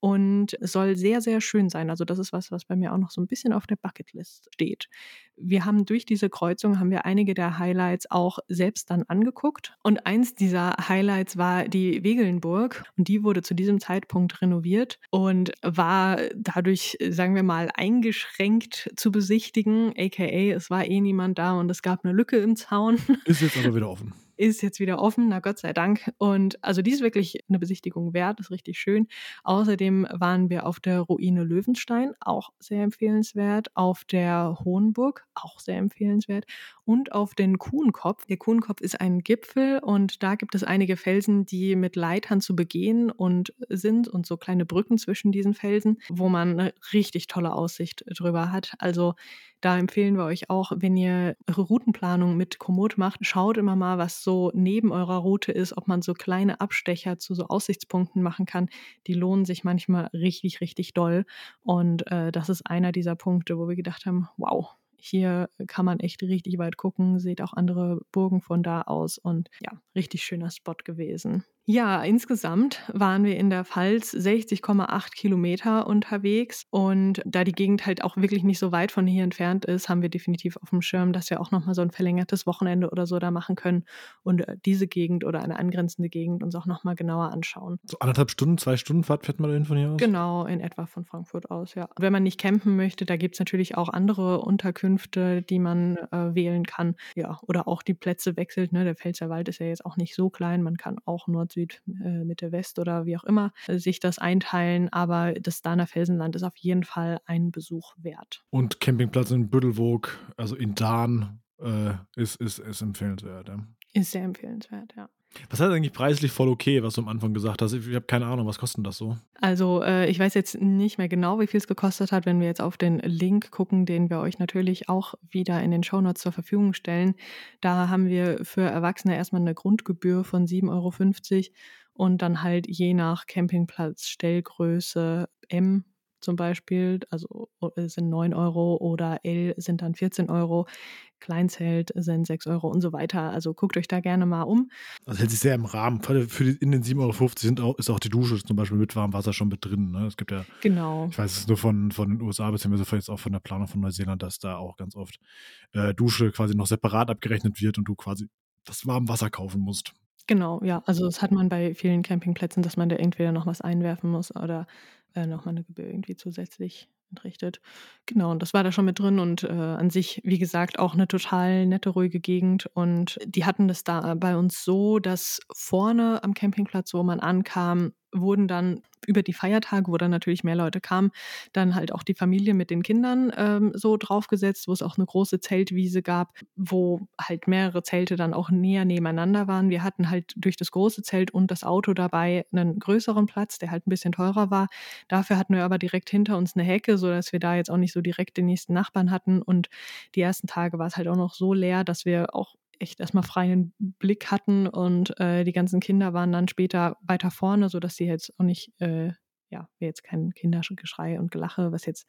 und soll sehr, sehr schön sein. Also das ist was, was bei mir auch noch so ein bisschen auf der Bucketlist steht. Wir haben durch diese Kreuzung haben wir einige der Highlights auch selbst dann angeguckt und eins dieser Highlights war die Wegelnburg und die wurde zu diesem Zeitpunkt renoviert und war dadurch, sagen wir mal, eingeschränkt zu besichtigen, aka es war eh niemand da und es gab eine Lücke im Zaun. Ist jetzt aber wieder offen ist jetzt wieder offen, na Gott sei Dank. Und also die ist wirklich eine Besichtigung wert, ist richtig schön. Außerdem waren wir auf der Ruine Löwenstein, auch sehr empfehlenswert, auf der Hohenburg, auch sehr empfehlenswert und auf den Kuhnkopf. Der Kuhnkopf ist ein Gipfel und da gibt es einige Felsen, die mit Leitern zu begehen und sind und so kleine Brücken zwischen diesen Felsen, wo man eine richtig tolle Aussicht drüber hat. Also da empfehlen wir euch auch, wenn ihr eure Routenplanung mit Komoot macht, schaut immer mal, was so neben eurer Route ist, ob man so kleine Abstecher zu so Aussichtspunkten machen kann. Die lohnen sich manchmal richtig, richtig doll. Und äh, das ist einer dieser Punkte, wo wir gedacht haben, wow, hier kann man echt richtig weit gucken, seht auch andere Burgen von da aus und ja, richtig schöner Spot gewesen. Ja, insgesamt waren wir in der Pfalz 60,8 Kilometer unterwegs und da die Gegend halt auch wirklich nicht so weit von hier entfernt ist, haben wir definitiv auf dem Schirm, dass wir auch nochmal so ein verlängertes Wochenende oder so da machen können und äh, diese Gegend oder eine angrenzende Gegend uns auch nochmal genauer anschauen. So anderthalb Stunden, zwei Stunden Fahrt fährt man dahin von hier aus? Genau, in etwa von Frankfurt aus, ja. Und wenn man nicht campen möchte, da gibt es natürlich auch andere Unterkünfte, die man äh, wählen kann. Ja, oder auch die Plätze wechselt. Ne? Der Pfälzer Wald ist ja jetzt auch nicht so klein, man kann auch Nord Süd, äh, Mitte, West oder wie auch immer äh, sich das einteilen. Aber das Dahner Felsenland ist auf jeden Fall ein Besuch wert. Und Campingplatz in Büttelwoog, also in Dahn, äh, ist, ist, ist empfehlenswert. Ja. Ist sehr empfehlenswert, ja. Was hat eigentlich preislich voll okay, was du am Anfang gesagt hast? Ich habe keine Ahnung, was kostet das so? Also äh, ich weiß jetzt nicht mehr genau, wie viel es gekostet hat, wenn wir jetzt auf den Link gucken, den wir euch natürlich auch wieder in den Shownotes zur Verfügung stellen. Da haben wir für Erwachsene erstmal eine Grundgebühr von 7,50 Euro und dann halt je nach Campingplatz, Stellgröße M zum Beispiel, also sind 9 Euro oder L sind dann 14 Euro. Kleinzelt sind 6 Euro und so weiter. Also guckt euch da gerne mal um. Das hält sich sehr im Rahmen. Für die, in den 7,50 Euro sind auch, ist auch die Dusche zum Beispiel mit warmem Wasser schon mit drin. Ne? Es gibt ja, genau. ich weiß es nur von, von den USA, beziehungsweise jetzt auch von der Planung von Neuseeland, dass da auch ganz oft äh, Dusche quasi noch separat abgerechnet wird und du quasi das warme Wasser kaufen musst. Genau, ja. Also das hat man bei vielen Campingplätzen, dass man da entweder noch was einwerfen muss oder äh, nochmal eine Gebühr irgendwie zusätzlich entrichtet. Genau, und das war da schon mit drin und äh, an sich, wie gesagt, auch eine total nette, ruhige Gegend. Und die hatten das da bei uns so, dass vorne am Campingplatz, wo man ankam, wurden dann über die Feiertage, wo dann natürlich mehr Leute kamen, dann halt auch die Familie mit den Kindern ähm, so draufgesetzt, wo es auch eine große Zeltwiese gab, wo halt mehrere Zelte dann auch näher nebeneinander waren. Wir hatten halt durch das große Zelt und das Auto dabei einen größeren Platz, der halt ein bisschen teurer war. Dafür hatten wir aber direkt hinter uns eine Hecke, sodass wir da jetzt auch nicht so direkt den nächsten Nachbarn hatten. Und die ersten Tage war es halt auch noch so leer, dass wir auch echt erstmal freien Blick hatten und äh, die ganzen Kinder waren dann später weiter vorne, sodass sie jetzt auch nicht, äh, ja, jetzt kein Kindergeschrei und Gelache, was jetzt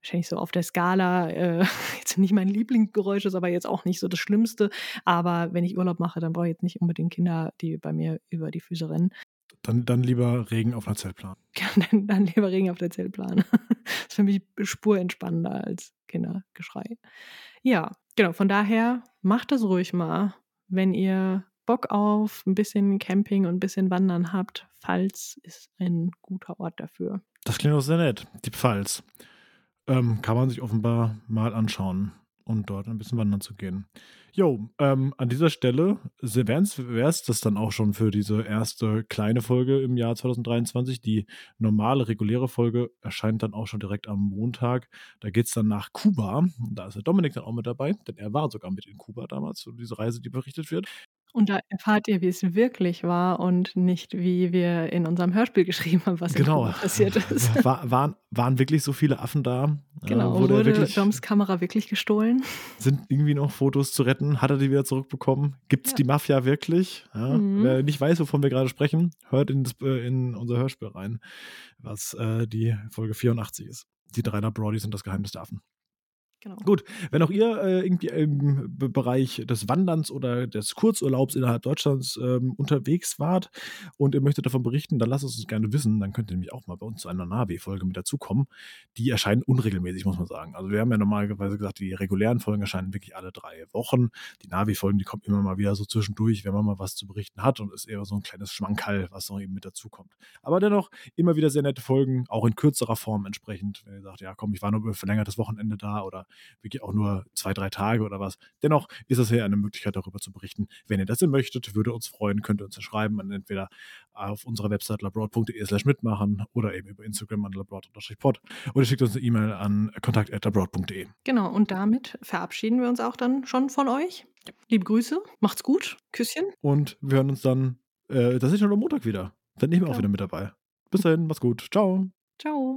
wahrscheinlich so auf der Skala äh, jetzt nicht mein Lieblingsgeräusch ist, aber jetzt auch nicht so das Schlimmste. Aber wenn ich Urlaub mache, dann brauche ich jetzt nicht unbedingt Kinder, die bei mir über die Füße rennen. Dann, dann lieber Regen auf einer Zeltplan. Ja, dann, dann lieber Regen auf der Zeltplan. das ist für mich spurentspannender als Kindergeschrei. Ja, genau. Von daher macht das ruhig mal, wenn ihr Bock auf ein bisschen Camping und ein bisschen Wandern habt. Pfalz ist ein guter Ort dafür. Das klingt auch sehr nett, die Pfalz. Ähm, kann man sich offenbar mal anschauen und dort ein bisschen wandern zu gehen. Jo, ähm, an dieser Stelle wäre es das dann auch schon für diese erste kleine Folge im Jahr 2023. Die normale, reguläre Folge erscheint dann auch schon direkt am Montag. Da geht es dann nach Kuba. Da ist der Dominik dann auch mit dabei, denn er war sogar mit in Kuba damals, so diese Reise, die berichtet wird. Und da erfahrt ihr, wie es wirklich war und nicht, wie wir in unserem Hörspiel geschrieben haben, was genau. passiert ist. War, waren, waren wirklich so viele Affen da? Genau, äh, wurde, wurde wirklich, Doms Kamera wirklich gestohlen? Sind irgendwie noch Fotos zu retten? Hat er die wieder zurückbekommen? Gibt es ja. die Mafia wirklich? Ja, mhm. Wer nicht weiß, wovon wir gerade sprechen, hört in, das, äh, in, unser Hörspiel rein, was äh, die Folge 84 ist. Die 300 Brodies sind das Geheimnis der Affen. Genau. Gut, wenn auch ihr äh, irgendwie im Bereich des Wanderns oder des Kurzurlaubs innerhalb Deutschlands ähm, unterwegs wart und ihr möchtet davon berichten, dann lasst es uns gerne wissen. Dann könnt ihr nämlich auch mal bei uns zu einer Navi-Folge mit dazukommen. Die erscheinen unregelmäßig, muss man sagen. Also wir haben ja normalerweise gesagt, die regulären Folgen erscheinen wirklich alle drei Wochen. Die Navi-Folgen, die kommen immer mal wieder so zwischendurch, wenn man mal was zu berichten hat und ist eher so ein kleines Schmankerl, was noch eben mit dazukommt. Aber dennoch immer wieder sehr nette Folgen, auch in kürzerer Form entsprechend. Wenn ihr sagt, ja komm, ich war nur über verlängertes Wochenende da oder wirklich auch nur zwei, drei Tage oder was. Dennoch ist es ja eine Möglichkeit, darüber zu berichten. Wenn ihr das denn möchtet, würde uns freuen, könnt ihr uns ja schreiben, entweder auf unserer Website labroad.de slash mitmachen oder eben über Instagram an labroad-pod oder schickt uns eine E-Mail an kontakt.labroad.de. Genau, und damit verabschieden wir uns auch dann schon von euch. Liebe Grüße, macht's gut, Küsschen. Und wir hören uns dann, äh, das ist schon am Montag wieder. Dann nehmen wir auch Genau. wieder mit dabei. Bis dahin, mach's gut. Ciao. Ciao.